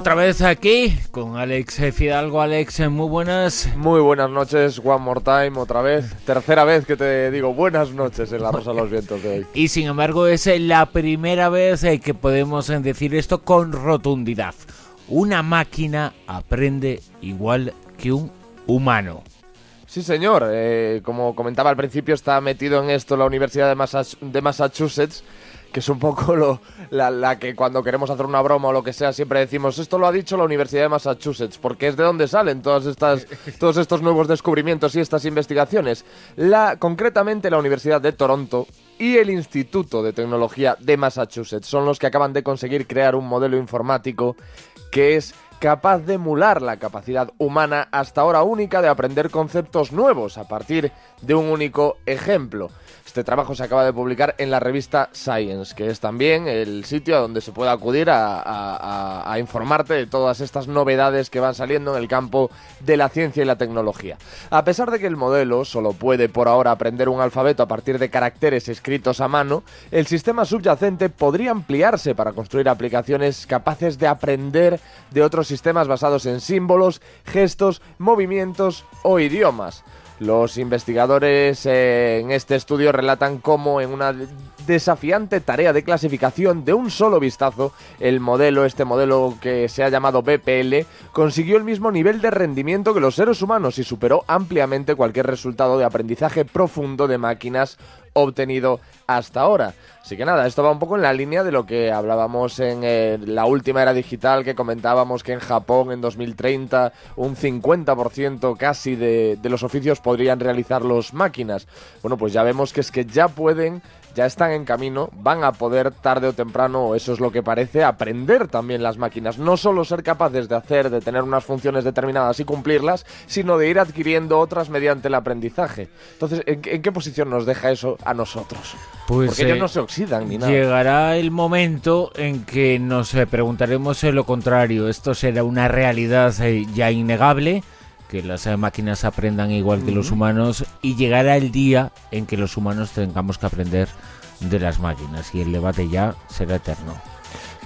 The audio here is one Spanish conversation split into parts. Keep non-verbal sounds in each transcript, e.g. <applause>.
Otra vez aquí con Alex Fidalgo. Alex, muy buenas. Muy buenas noches, one more time, otra vez. Tercera vez que te digo buenas noches en la Rosa de los Vientos de hoy. Y sin embargo es la primera vez eh, que podemos eh, decir esto con rotundidad. Una máquina aprende igual que un humano. Sí, señor. Eh, como comentaba al principio, está metido en esto la Universidad de Massachusetts que es un poco lo, la, que cuando queremos hacer una broma o lo que sea siempre decimos esto lo ha dicho la Universidad de Massachusetts porque es de donde salen todas estas <laughs> todos estos nuevos descubrimientos y estas investigaciones la concretamente la Universidad de Toronto y el Instituto de Tecnología de Massachusetts son los que acaban de conseguir crear un modelo informático que es capaz de emular la capacidad humana hasta ahora única de aprender conceptos nuevos a partir de un único ejemplo. Este trabajo se acaba de publicar en la revista Science, que es también el sitio a donde se puede acudir a, informarte de todas estas novedades que van saliendo en el campo de la ciencia y la tecnología. A pesar de que el modelo solo puede por ahora aprender un alfabeto a partir de caracteres escritos a mano, el sistema subyacente podría ampliarse para construir aplicaciones capaces de aprender de otros sistemas basados en símbolos, gestos, movimientos o idiomas. Los investigadores eh, en este estudio relatan cómo en una desafiante tarea de clasificación de un solo vistazo, el modelo, este modelo que se ha llamado BPL, consiguió el mismo nivel de rendimiento que los seres humanos y superó ampliamente cualquier resultado de aprendizaje profundo de máquinas obtenido hasta ahora. Así que nada, esto va un poco en la línea de lo que hablábamos en eh, la última era digital, que comentábamos que en Japón en 2030 un 50% casi de, de los oficios podrían realizarlos máquinas. Bueno, pues ya vemos que es que ya pueden ya están en camino, van a poder tarde o temprano, eso es lo que parece, aprender también las máquinas. No solo ser capaces de hacer, de tener unas funciones determinadas y cumplirlas, sino de ir adquiriendo otras mediante el aprendizaje. Entonces, ¿en, qué posición nos deja eso a nosotros? Pues Porque ellos eh, no se oxidan ni nada. Llegará el momento en que nos eh, preguntaremos lo contrario. Esto será una realidad eh, ya innegable que las máquinas aprendan igual que los humanos y llegará el día en que los humanos tengamos que aprender de las máquinas y el debate ya será eterno.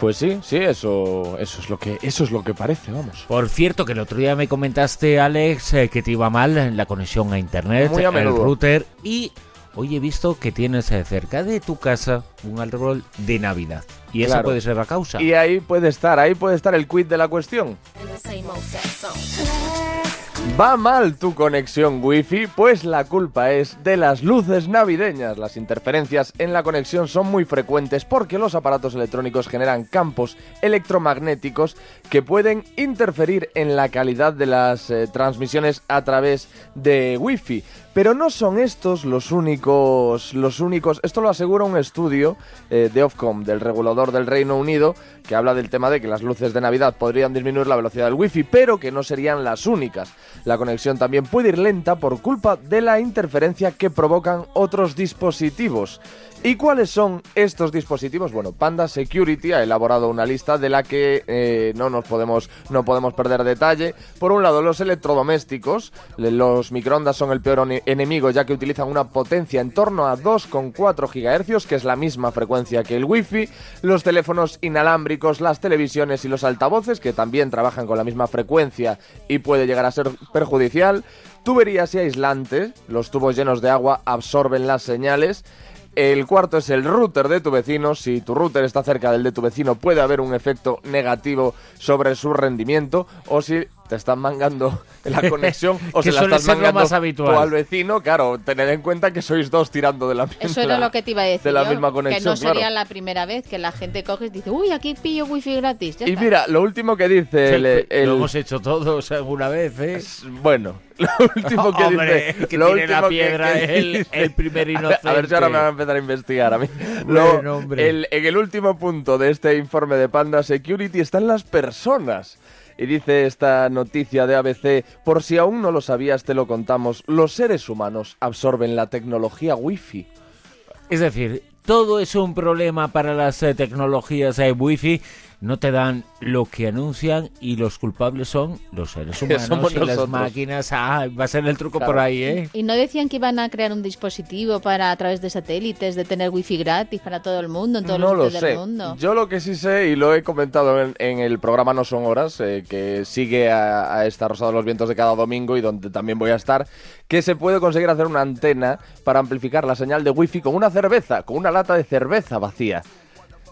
Pues sí, sí, eso, eso es lo que, eso es lo que parece, vamos. Por cierto, que el otro día me comentaste, Alex, eh, que te iba mal en la conexión a internet, el router, y hoy he visto que tienes eh, cerca de tu casa un árbol de Navidad. Y esa puede ser la causa. Y ahí puede estar, ahí puede estar el quid de la cuestión. ¿Va mal tu conexión Wi-Fi? Pues la culpa es de las luces navideñas. Las interferencias en la conexión son muy frecuentes porque los aparatos electrónicos generan campos electromagnéticos que pueden interferir en la calidad de las eh, transmisiones a través de Wi-Fi. Pero no son estos los únicos, los únicos. Esto lo asegura un estudio eh, de Ofcom, del regulador del Reino Unido, que habla del tema de que las luces de Navidad podrían disminuir la velocidad del wifi, pero que no serían las únicas. La conexión también puede ir lenta por culpa de la interferencia que provocan otros dispositivos. ¿Y cuáles son estos dispositivos? Bueno, Panda Security ha elaborado una lista de la que eh, no nos podemos, no podemos perder detalle. Por un lado, los electrodomésticos. Los microondas son el peor enemigo ya que utilizan una potencia en torno a 2,4 GHz, que es la misma frecuencia que el Wi-Fi. Los teléfonos inalámbricos, las televisiones y los altavoces, que también trabajan con la misma frecuencia y puede llegar a ser perjudicial. Tuberías y aislantes. Los tubos llenos de agua absorben las señales. El cuarto es el router de tu vecino. Si tu router está cerca del de tu vecino, puede haber un efecto negativo sobre su rendimiento. O si te están mangando <laughs> la <laughs> conexión o se la estás mangando más habitual. al vecino, claro, tened en cuenta que sois dos tirando de la misma Eso era lo que te iba a decir. De la misma conexión. Que no sería la primera vez que la gente coge y dice, uy, aquí pillo wifi gratis. y mira, lo último que dice. el, Lo hemos hecho todos alguna vez, ¿eh? Bueno, <laughs> lo último que Hombre, dice. Que lo tiene la piedra es el, primer inocente. A ver si ahora me van a empezar a investigar a mí. Lo, el, en el último punto de este informe de Panda Security están las personas. Y dice esta noticia de ABC, por si aún no lo sabías, te lo contamos, los seres humanos absorben la tecnología Wi-Fi. Es decir, todo es un problema para las eh, tecnologías eh, Wi-Fi no te dan lo que anuncian y los culpables son los seres <laughs> humanos y las máquinas. Ah, va a ser el truco por ahí, ¿eh? Y no decían que iban a crear un dispositivo para a través de satélites, de tener wifi gratis para todo el mundo, en todos no los lo del mundo. Yo lo que sí sé, y lo he comentado en, el programa No Son Horas, eh, que sigue a, a esta Rosada de los Vientos de cada domingo y donde también voy a estar, que se puede conseguir hacer una antena para amplificar la señal de wifi con una cerveza, con una lata de cerveza vacía.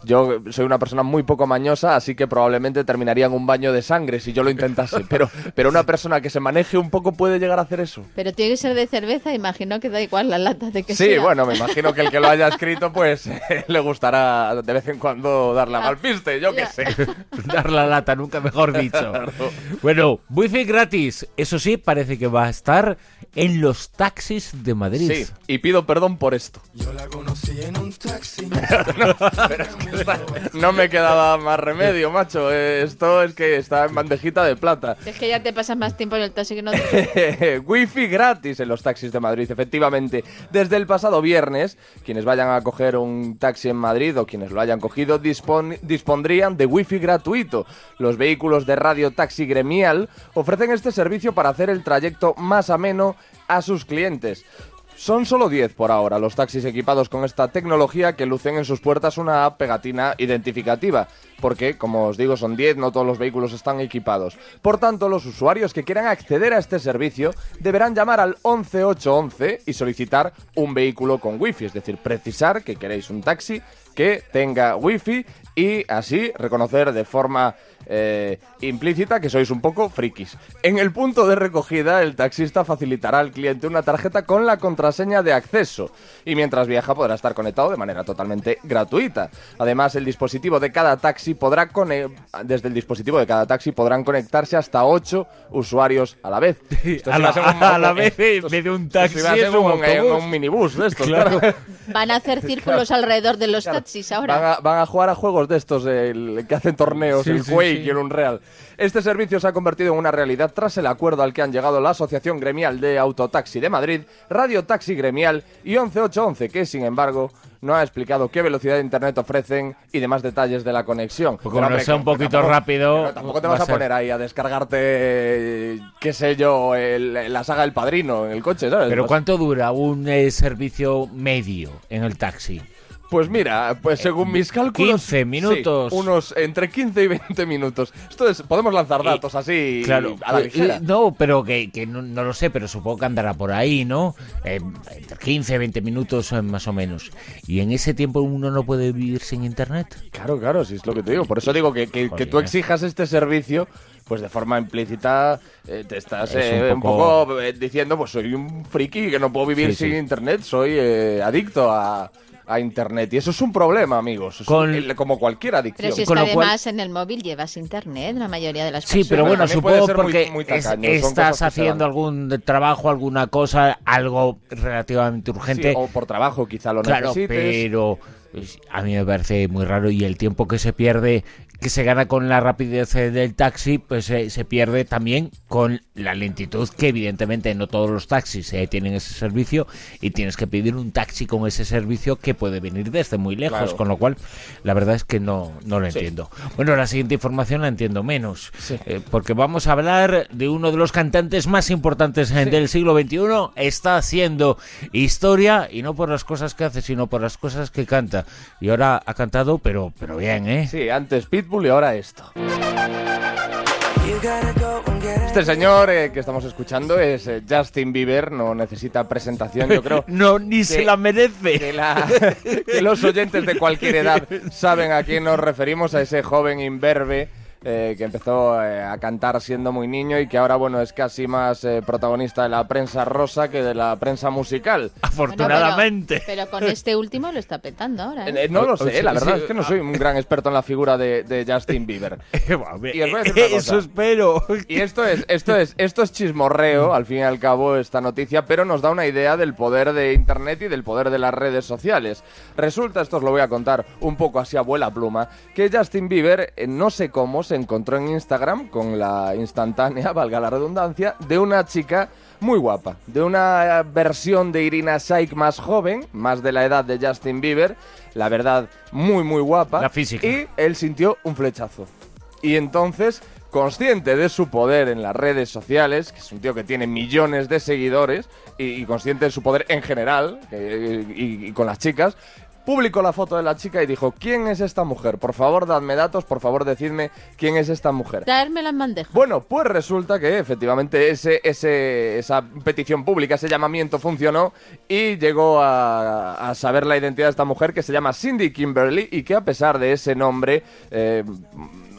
Yo soy una persona muy poco mañosa, así que probablemente terminaría en un baño de sangre si yo lo intentase. Pero, pero una persona que se maneje un poco puede llegar a hacer eso. Pero tiene que ser de cerveza, imagino que da igual la lata de que sí, Sí, bueno, me <laughs> imagino que el que lo haya escrito, pues <laughs> le gustará de vez en cuando dar la malpiste, yo qué sé. <laughs> dar la lata, nunca mejor dicho. Bueno, wifi gratis, eso sí, parece que va a estar en los taxis de Madrid. Sí, y pido perdón por esto. Yo la conocí en un taxi. no <laughs> me quedaba más remedio, macho. Esto es que está en bandejita de plata. Es que ya te pasas más tiempo en el taxi que no <laughs> Wifi gratis en los taxis de Madrid, efectivamente. Desde el pasado viernes, quienes vayan a coger un taxi en Madrid o quienes lo hayan cogido dispondrían de wifi gratuito. Los vehículos de radio taxi gremial ofrecen este servicio para hacer el trayecto más ameno a sus clientes. Son solo 10 por ahora los taxis equipados con esta tecnología que lucen en sus puertas una pegatina identificativa, porque, como os digo, son 10, no todos los vehículos están equipados. Por tanto, los usuarios que quieran acceder a este servicio deberán llamar al 11811 y solicitar un vehículo con wifi, es decir, precisar que queréis un taxi que tenga wifi y así reconocer de forma eh, implícita que sois un poco frikis. En el punto de recogida, el taxista facilitará al cliente una tarjeta con la contraseña de acceso y mientras viaja podrá estar conectado de manera totalmente gratuita. Además, el dispositivo de cada taxi podrá desde el dispositivo de cada taxi podrán conectarse hasta 8 usuarios a la vez. <laughs> a, la, <laughs> vez de un taxi es un, minibús de estos, Van a hacer <laughs> círculos alrededor de los taxis ahora. Van a, jugar a juegos de estos que hacen torneos, el Quake quiero un real. Este servicio se ha convertido en una realidad tras el acuerdo al que han llegado la Asociación Gremial de Autotaxi de Madrid, Radio Taxi Gremial y 11811, que sin embargo no ha explicado qué velocidad de internet ofrecen y demás detalles de la conexión. Pues como no sea un poquito rápido. tampoco te vas a, poner ahí a descargarte, qué sé yo, la saga del padrino en el coche, ¿sabes? Pero ¿cuánto dura un eh, servicio medio en el taxi? Pues mira, pues según mis cálculos... 15 minutos. unos entre 15 y 20 minutos. Esto es, podemos lanzar datos así claro, a la ligera. No, pero que, no, lo sé, pero supongo que andará por ahí, ¿no? Eh, entre 15 y 20 minutos eh, más o menos. ¿Y en ese tiempo uno no puede vivir sin internet? Claro, claro, si es lo que te digo. Por eso digo que, que, tú exijas este servicio pues de forma implícita eh, te estás un, poco... diciendo, pues soy un friki que no puedo vivir sin internet, soy adicto a, a internet. Y eso es un problema, amigos. como cualquier adicción. Pero si es que además en el móvil llevas internet, la mayoría de las personas. Sí, pero bueno, supongo porque estás haciendo algún trabajo, alguna cosa, algo relativamente urgente. o por trabajo quizá lo claro, pero pues, a mí me parece muy raro y el tiempo que se pierde que se gana con la rapidez eh, del taxi, pues eh, se pierde también con la lentitud que evidentemente no todos los taxis eh, tienen ese servicio y tienes que pedir un taxi con ese servicio que puede venir desde muy lejos, con lo cual la verdad es que no, no lo entiendo. Bueno, la siguiente información la entiendo menos, porque vamos a hablar de uno de los cantantes más importantes del siglo XXI, está haciendo historia y no por las cosas que hace, sino por las cosas que canta. Y ahora ha cantado, pero, pero bien, ¿eh? Sí, antes Pete y ahora esto. Este señor eh, que estamos escuchando es eh, Justin Bieber, no necesita presentación, yo creo. <laughs> no, ni se la merece. que, los oyentes de cualquier edad saben a quién nos referimos, a ese joven imberbe eh, que empezó eh, a cantar siendo muy niño y que ahora, bueno, es casi más eh, protagonista de la prensa rosa que de la prensa musical. <laughs> Afortunadamente. pero, con este último lo está petando ahora. no lo sé, la verdad es que no soy un gran experto en la figura de, Justin Bieber. y Eso espero. Y esto es, esto es, esto es chismorreo, al fin y al cabo, esta noticia, pero nos da una idea del poder de Internet y del poder de las redes sociales. Resulta, esto os lo voy a contar un poco así a vuela pluma, que Justin Bieber, no sé cómo, se encontró en Instagram con la instantánea, <laughs> valga la redundancia, de una chica muy guapa, de una versión de Irina Shayk más joven, más de la edad de Justin Bieber, la verdad, muy, muy guapa. La física. Y él sintió un flechazo. Y entonces, consciente de su poder en las redes sociales, que es un tío que tiene millones de seguidores, y, consciente de su poder en general, y con las chicas, publicó la foto de la chica y dijo, ¿quién es esta mujer? Por favor, dadme datos, por favor, decidme quién es esta mujer. Traérmela en bandeja. Bueno, pues resulta que efectivamente ese, ese, esa petición pública, ese llamamiento funcionó y llegó a, saber la identidad de esta mujer que se llama Cindy Kimberly y que a pesar de ese nombre... Eh,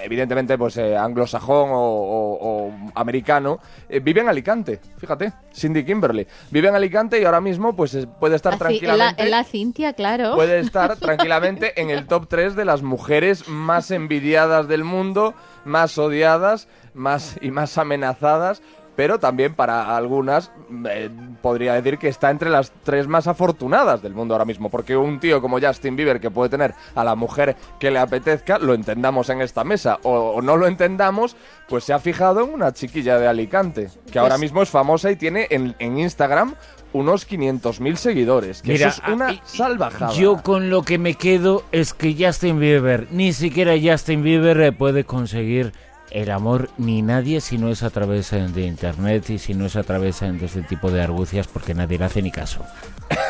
evidentemente pues eh, anglosajón o, americano, eh, vive en Alicante, fíjate, Cindy Kimberly. Vive en Alicante y ahora mismo pues puede estar tranquilamente... En la, Cintia, claro. Puede estar tranquilamente en el top 3 de las mujeres más envidiadas del mundo, más odiadas más y más amenazadas pero también para algunas eh, podría decir que está entre las tres más afortunadas del mundo ahora mismo, porque un tío como Justin Bieber que puede tener a la mujer que le apetezca, lo entendamos en esta mesa, o, no lo entendamos, pues se ha fijado en una chiquilla de Alicante, que ahora pues mismo es famosa y tiene en, Instagram unos 500.000 seguidores. Que eso es una salvajada. Yo con lo que me quedo es que Justin Bieber, ni siquiera Justin Bieber eh, puede conseguir el amor ni nadie si no es a través eh, de internet y si no es a través eh, de este tipo de argucias porque nadie le hace ni caso.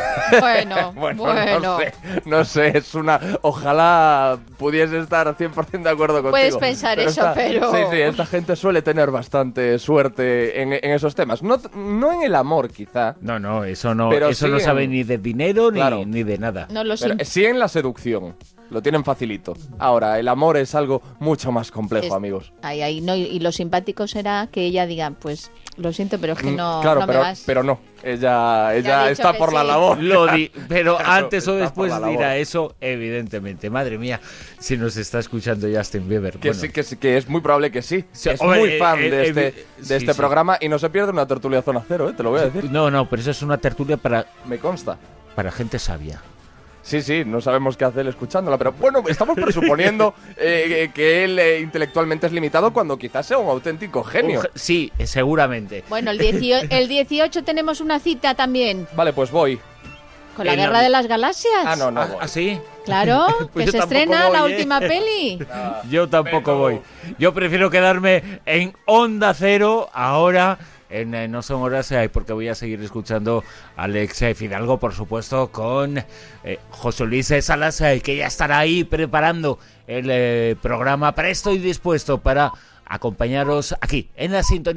<laughs> Bueno, <laughs> bueno, No, sé, no sé, es una... Ojalá pudiese estar 100% de acuerdo contigo. Puedes pensar eso, pero... Sí, sí, esta gente suele tener bastante suerte en, esos temas. No, no en el amor, quizá. No, no, eso no, eso no sabe ni de dinero ni, ni de nada. No lo sé. Sí en la seducción lo tienen facilito. Ahora, el amor es algo mucho más complejo, amigos. Ahí, ahí, no, y lo simpático será que ella diga, pues lo siento, pero es que mm, no, claro, no pero, me vas. pero no. Ella, ella <laughs> está por la labor. Lo pero antes o después dirá eso, evidentemente. Madre mía, si nos está escuchando Justin Bieber. Que sí, que sí, que es muy probable que sí. es muy fan eh, de eh, este, de este programa y no se pierde una tertulia zona cero, ¿eh? te lo voy a decir. No, no, pero eso es una tertulia para. Me consta. Para gente sabia. Sí, sí, no sabemos qué hacer escuchándola, pero bueno, estamos presuponiendo <laughs> eh, que él eh, intelectualmente es limitado cuando quizás sea un auténtico genio. sí, seguramente. Bueno, el, <laughs> el 18 tenemos una cita también. Vale, pues voy. ¿Con la Guerra de las Galaxias? Ah, no, no. ¿Ah, ¿Ah sí? Claro, <laughs> pues que se estrena la última peli. yo tampoco voy. Yo prefiero quedarme en Onda Cero ahora en eh, No Son Horas eh, porque voy a seguir escuchando a Alex eh, Fidalgo, por supuesto, con José Luis Salas, que ya estará ahí preparando el programa. Presto y dispuesto para acompañaros aquí en la sintonía.